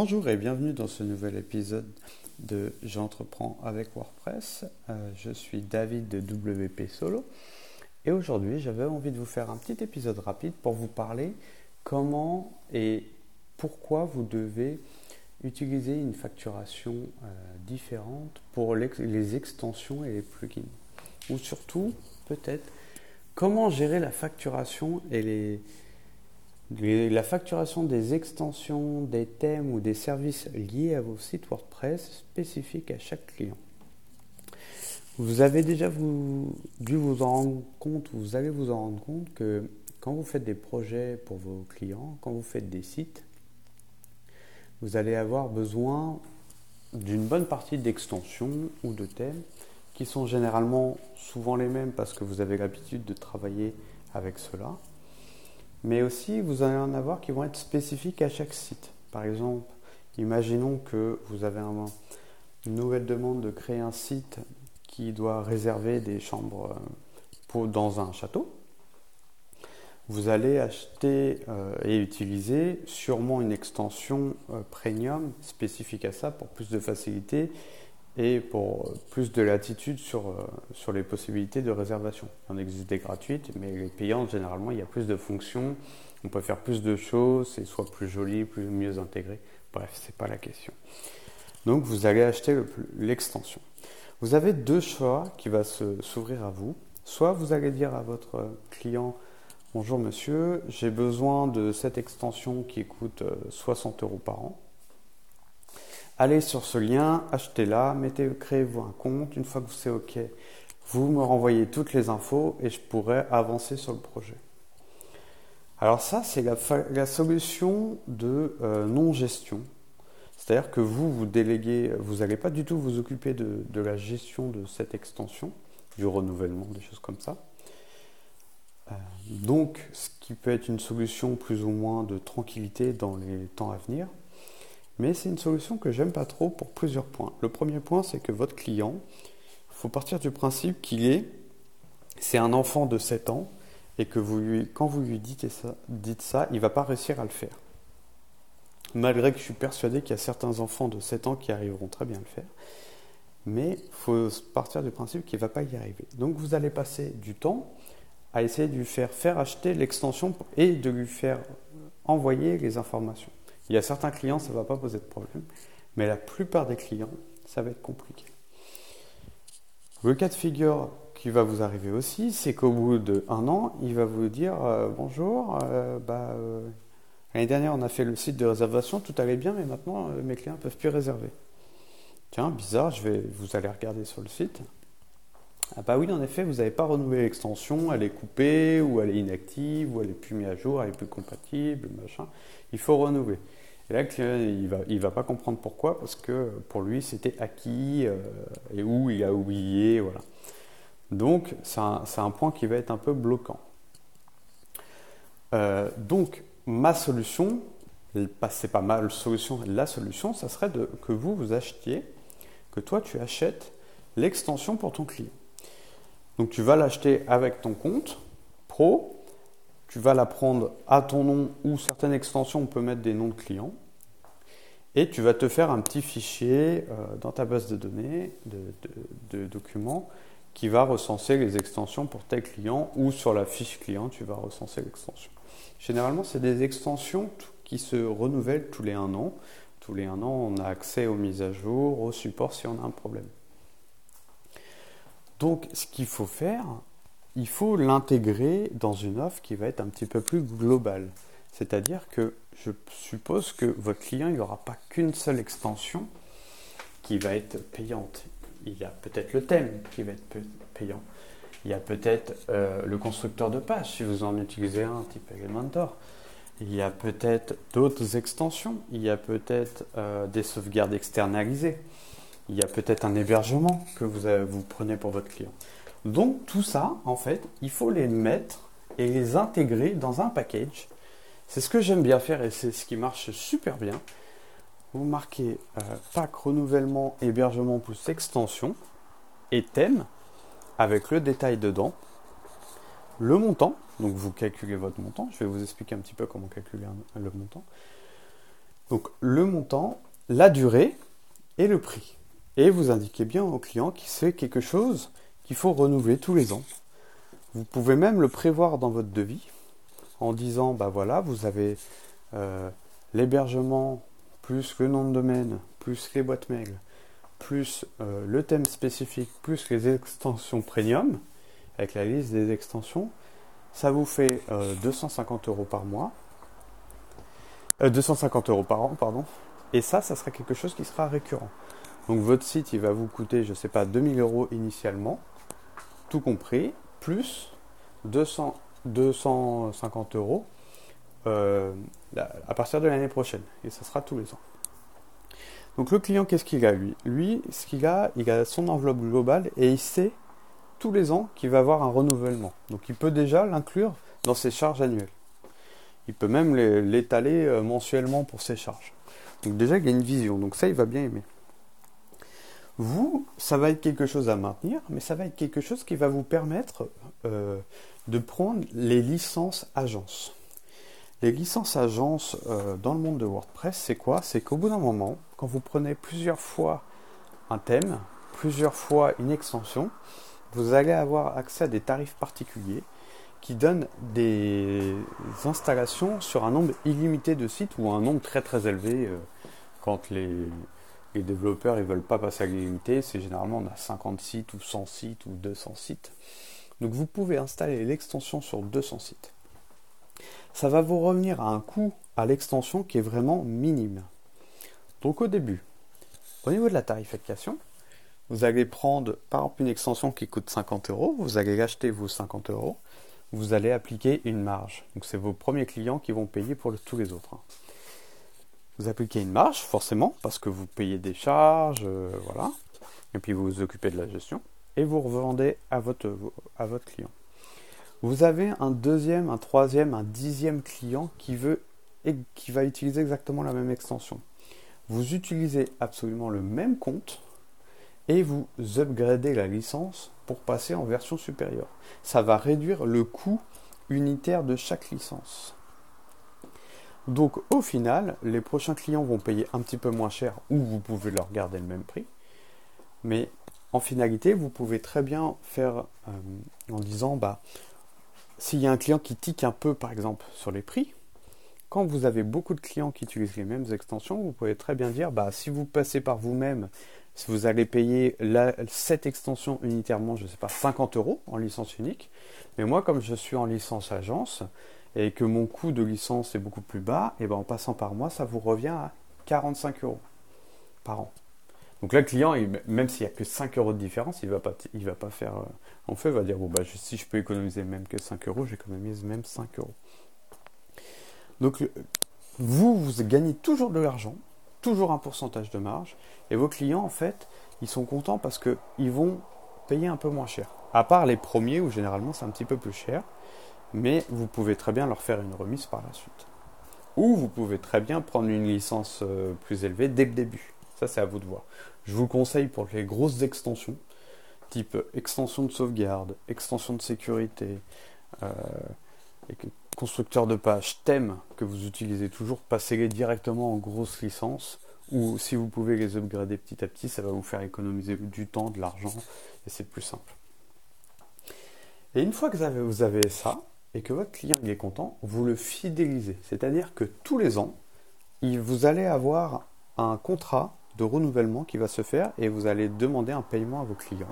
Bonjour et bienvenue dans ce nouvel épisode de J'entreprends avec WordPress. Euh, je suis David de WP Solo et aujourd'hui j'avais envie de vous faire un petit épisode rapide pour vous parler comment et pourquoi vous devez utiliser une facturation euh, différente pour les extensions et les plugins. Ou surtout, peut-être, comment gérer la facturation et les, la facturation des extensions, des thèmes ou des services liés à vos sites WordPress spécifiques à chaque client. Vous avez déjà dû vous en rendre compte, vous allez vous en rendre compte que quand vous faites des projets pour vos clients, quand vous faites des sites, vous allez avoir besoin d'une bonne partie d'extensions ou de thèmes qui sont généralement souvent les mêmes parce que vous avez l'habitude de travailler avec cela mais aussi vous allez en avoir qui vont être spécifiques à chaque site. Par exemple, imaginons que vous avez une nouvelle demande de créer un site qui doit réserver des chambres euh, dans un château. Vous allez acheter euh, et utiliser sûrement une extension euh, premium spécifique à ça pour plus de facilité et pour plus de latitude sur, euh, sur les possibilités de réservation. Il en existe des gratuites, mais les payantes, généralement, il y a plus de fonctions, on peut faire plus de choses, c'est soit plus joli, plus mieux intégré. Bref, ce n'est pas la question. Donc, vous allez acheter l'extension. vous avez deux choix qui vont s'ouvrir à vous. Soit vous allez dire à votre client Bonjour monsieur, j'ai besoin de cette extension qui coûte 60 euh, euros par an allez sur ce lien, achetez-la, mettez, créez-vous un compte. Une fois que c'est OK, vous me renvoyez toutes les infos et je pourrai avancer sur le projet. Alors ça, c'est la, solution de euh, non-gestion. C'est-à-dire que vous, vous déléguez, vous n'allez pas du tout vous occuper de, la gestion de cette extension, du renouvellement, des choses comme ça. Euh, donc, ce qui peut être une solution plus ou moins de tranquillité dans les temps à venir. Mais c'est une solution que j'aime pas trop pour plusieurs points. Le premier point, c'est que votre client, il faut partir du principe qu'il est, c'est un enfant de 7 ans, et que vous quand vous lui dites ça, dites ça, il ne va pas réussir à le faire. Malgré que je suis persuadé qu'il y a certains enfants de 7 ans qui arriveront très bien à le faire. Mais il faut partir du principe qu'il ne va pas y arriver. Donc vous allez passer du temps à essayer de lui faire acheter l'extension et de lui faire envoyer les informations. Il y a certains clients, ça ne va pas poser de problème, mais la plupart des clients, ça va être compliqué. Le cas de figure qui va vous arriver aussi, c'est qu'au bout d'un an, il va vous dire euh, bonjour, euh, bah, euh, l'année dernière on a fait le site de réservation, tout allait bien, mais maintenant mes clients ne peuvent plus réserver. Tiens, bizarre, je vais, vous allez regarder sur le site. Ah bah oui, en effet, vous n'avez pas renouvelé l'extension, elle est coupée, ou elle est inactive, ou elle est plus mise à jour, elle est plus compatible, machin. Il faut renouveler. Et là, il ne va, il va pas comprendre pourquoi, parce que pour lui, c'était acquis, euh, et où il a oublié, voilà. Donc, c'est un, point qui va être un peu bloquant. Euh, donc, ma solution, c'est pas ma solution, la solution, ça serait que vous, vous achetiez, que toi, tu achètes l'extension pour ton client. Donc, tu vas l'acheter avec ton compte pro, tu vas la prendre à ton nom ou certaines extensions, on peut mettre des noms de clients. Et tu vas te faire un petit fichier euh, dans ta base de données, de, documents, qui va recenser les extensions pour tes clients ou sur la fiche client, tu vas recenser l'extension. Généralement, c'est des extensions qui se renouvellent tous les un an. Tous les un an, on a accès aux mises à jour, au support si on a un problème. Donc, ce qu'il faut faire, il faut l'intégrer dans une offre qui va être un petit peu plus globale. C'est-à-dire que je suppose que votre client n'aura pas qu'une seule extension qui va être payante. Il y a peut-être le thème qui va être payant. Il y a peut-être euh, le constructeur de page si vous en utilisez un type Elementor. Il y a peut-être d'autres extensions. Il y a peut-être euh, des sauvegardes externalisées. Il y a peut-être un hébergement que vous, vous prenez pour votre client. Donc tout ça, en fait, il faut les mettre et les intégrer dans un package. C'est ce que j'aime bien faire et c'est ce qui marche super bien. Vous marquez euh, pack renouvellement, hébergement plus extension et thème avec le détail dedans. Le montant, donc vous calculez votre montant. Je vais vous expliquer un petit peu comment calculer le montant. Donc le montant, la durée et le prix. Et vous indiquez bien au client qu'il c'est quelque chose qu'il faut renouveler tous les ans. Vous pouvez même le prévoir dans votre devis en disant bah voilà, vous avez euh, l'hébergement plus le nom de domaine, plus les boîtes mail, plus euh, le thème spécifique, plus les extensions premium, avec la liste des extensions, ça vous fait 250 euh, euros par mois. 250 euros par an, pardon. Et ça, ça sera quelque chose qui sera récurrent. Donc votre site, il va vous coûter, je ne sais pas, 2000 euros initialement, tout compris, plus 200, 250 euros euh, à partir de l'année prochaine. Et ça sera tous les ans. Donc le client, qu'est-ce qu'il a lui? Lui, ce qu'il a, il a son enveloppe globale et il sait tous les ans qu'il va avoir un renouvellement. Donc il peut déjà l'inclure dans ses charges annuelles. Il peut même l'étaler euh, mensuellement pour ses charges. Donc déjà, il a une vision. Donc ça, il va bien aimer. Vous, ça va être quelque chose à maintenir, mais ça va être quelque chose qui va vous permettre euh, de prendre les licences agences. Les licences agences euh, dans le monde de WordPress, c'est quoi? C'est qu'au bout d'un moment, quand vous prenez plusieurs fois un thème, plusieurs fois une extension, vous allez avoir accès à des tarifs particuliers qui donnent des installations sur un nombre illimité de sites ou un nombre très très élevé euh, quand les, les développeurs ne veulent pas passer à l'illimité. C'est généralement on a 50 sites ou 100 sites ou 200 sites. Donc vous pouvez installer l'extension sur 200 sites. Ça va vous revenir à un coût à l'extension qui est vraiment minime. Donc au début, au niveau de la tarification, vous allez prendre par exemple une extension qui coûte 50 euros, vous allez acheter vos 50 euros, vous allez appliquer une marge. Donc c'est vos premiers clients qui vont payer pour tous les autres. Vous appliquez une marge forcément parce que vous payez des charges, euh, voilà, et puis vous vous occupez de la gestion et vous revendez à votre, à votre client. Vous avez un deuxième, un troisième, un dixième client qui veut et qui va utiliser exactement la même extension. Vous utilisez absolument le même compte et vous upgradez la licence pour passer en version supérieure. Ça va réduire le coût unitaire de chaque licence. Donc au final, les prochains clients vont payer un petit peu moins cher ou vous pouvez leur garder le même prix. Mais en finalité, vous pouvez très bien faire euh, en disant bah s'il y a un client qui tique un peu par exemple sur les prix, quand vous avez beaucoup de clients qui utilisent les mêmes extensions, vous pouvez très bien dire bah si vous passez par vous-même si vous allez payer cette extension unitairement, je ne sais pas, 50 euros en licence unique. Mais moi, comme je suis en licence agence et que mon coût de licence est beaucoup plus bas, et ben en passant par moi, ça vous revient à 45 euros par an. Donc là, le client, même s'il n'y a que 5 euros de différence, il ne va, pas, va pas faire. Euh, en fait, il va dire bon, bah, si je peux économiser même que 5 euros, j'économise même 5 euros. Donc, vous, vous gagnez toujours de l'argent toujours un pourcentage de marge. Et vos clients, en fait, ils sont contents parce qu'ils vont payer un peu moins cher. À part les premiers où généralement c'est un petit peu plus cher. Mais vous pouvez très bien leur faire une remise par la suite. Ou vous pouvez très bien prendre une licence euh, plus élevée dès le début. Ça, c'est à vous de voir. Je vous conseille pour les grosses extensions, type extension de sauvegarde, extension de sécurité, euh, constructeurs de pages, thèmes que vous utilisez toujours, passez-les directement en grosse licence ou si vous pouvez les upgrader petit à petit, ça va vous faire économiser du temps, de l'argent et c'est plus simple. Et une fois que vous avez ça et que votre client est content, vous le fidélisez. C'est-à-dire que tous les ans, vous allez avoir un contrat de renouvellement qui va se faire et vous allez demander un paiement à vos clients.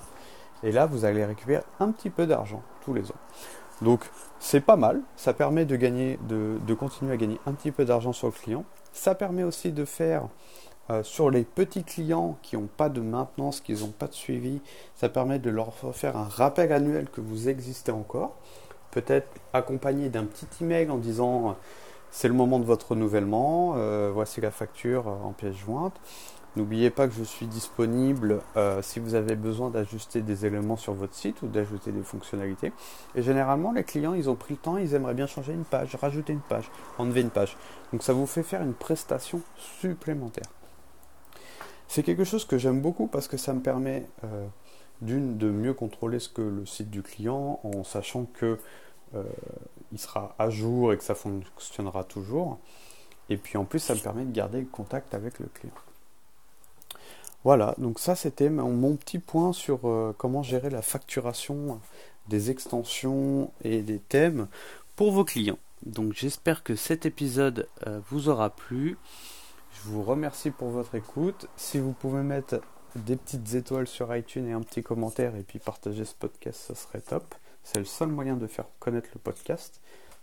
Et là, vous allez récupérer un petit peu d'argent tous les ans. Donc c'est pas mal, ça permet de gagner, de, continuer à gagner un petit peu d'argent sur le client. Ça permet aussi de faire euh, sur les petits clients qui n'ont pas de maintenance, qui n'ont pas de suivi, ça permet de leur faire un rappel annuel que vous existez encore. Peut-être accompagné d'un petit email en disant c'est le moment de votre renouvellement, euh, voici la facture en pièce jointe. N'oubliez pas que je suis disponible euh, si vous avez besoin d'ajuster des éléments sur votre site ou d'ajouter des fonctionnalités. Et généralement, les clients, ils ont pris le temps, ils aimeraient bien changer une page, rajouter une page, enlever une page. Donc ça vous fait faire une prestation supplémentaire. C'est quelque chose que j'aime beaucoup parce que ça me permet euh, d'une de mieux contrôler ce que le site du client en sachant que euh, il sera à jour et que ça fonctionnera toujours. Et puis en plus, ça me permet de garder le contact avec le client. Voilà, donc ça c'était mon, petit point sur euh, comment gérer la facturation des extensions et des thèmes pour vos clients. Donc j'espère que cet épisode euh, vous aura plu. Je vous remercie pour votre écoute. Si vous pouvez mettre des petites étoiles sur iTunes et un petit commentaire et puis partager ce podcast, ça serait top. C'est le seul moyen de faire connaître le podcast.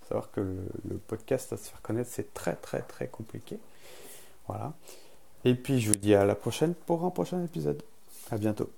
Savoir que le, le podcast à se faire connaître, c'est très très très compliqué. Voilà. Et puis je vous dis à la prochaine pour un prochain épisode. À bientôt.